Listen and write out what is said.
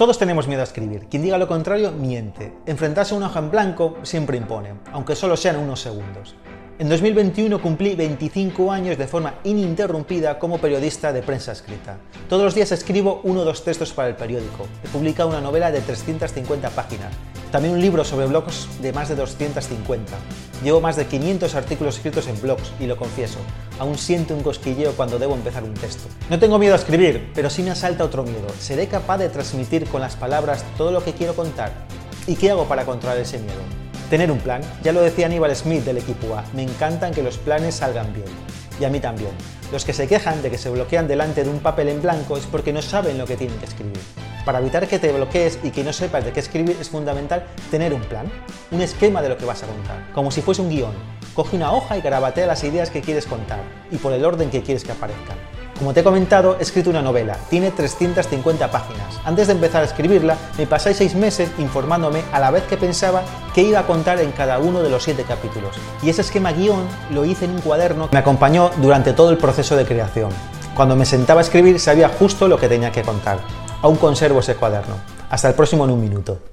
Todos tenemos miedo a escribir. Quien diga lo contrario, miente. Enfrentarse a una hoja en blanco siempre impone, aunque solo sean unos segundos. En 2021 cumplí 25 años de forma ininterrumpida como periodista de prensa escrita. Todos los días escribo uno o dos textos para el periódico. He publicado una novela de 350 páginas, también un libro sobre blogs de más de 250. Llevo más de 500 artículos escritos en blogs y lo confieso, aún siento un cosquilleo cuando debo empezar un texto. No tengo miedo a escribir, pero sí me asalta otro miedo. ¿Seré capaz de transmitir con las palabras todo lo que quiero contar? ¿Y qué hago para controlar ese miedo? Tener un plan. Ya lo decía Aníbal Smith del equipo A, me encantan que los planes salgan bien. Y a mí también. Los que se quejan de que se bloquean delante de un papel en blanco es porque no saben lo que tienen que escribir. Para evitar que te bloquees y que no sepas de qué escribir es fundamental tener un plan, un esquema de lo que vas a contar, como si fuese un guion. Coge una hoja y garabatea las ideas que quieres contar y por el orden que quieres que aparezcan. Como te he comentado, he escrito una novela, tiene 350 páginas. Antes de empezar a escribirla, me pasé seis meses informándome a la vez que pensaba qué iba a contar en cada uno de los siete capítulos. Y ese esquema guion lo hice en un cuaderno que me acompañó durante todo el proceso de creación. Cuando me sentaba a escribir sabía justo lo que tenía que contar. Aún conservo ese cuaderno. Hasta el próximo en un minuto.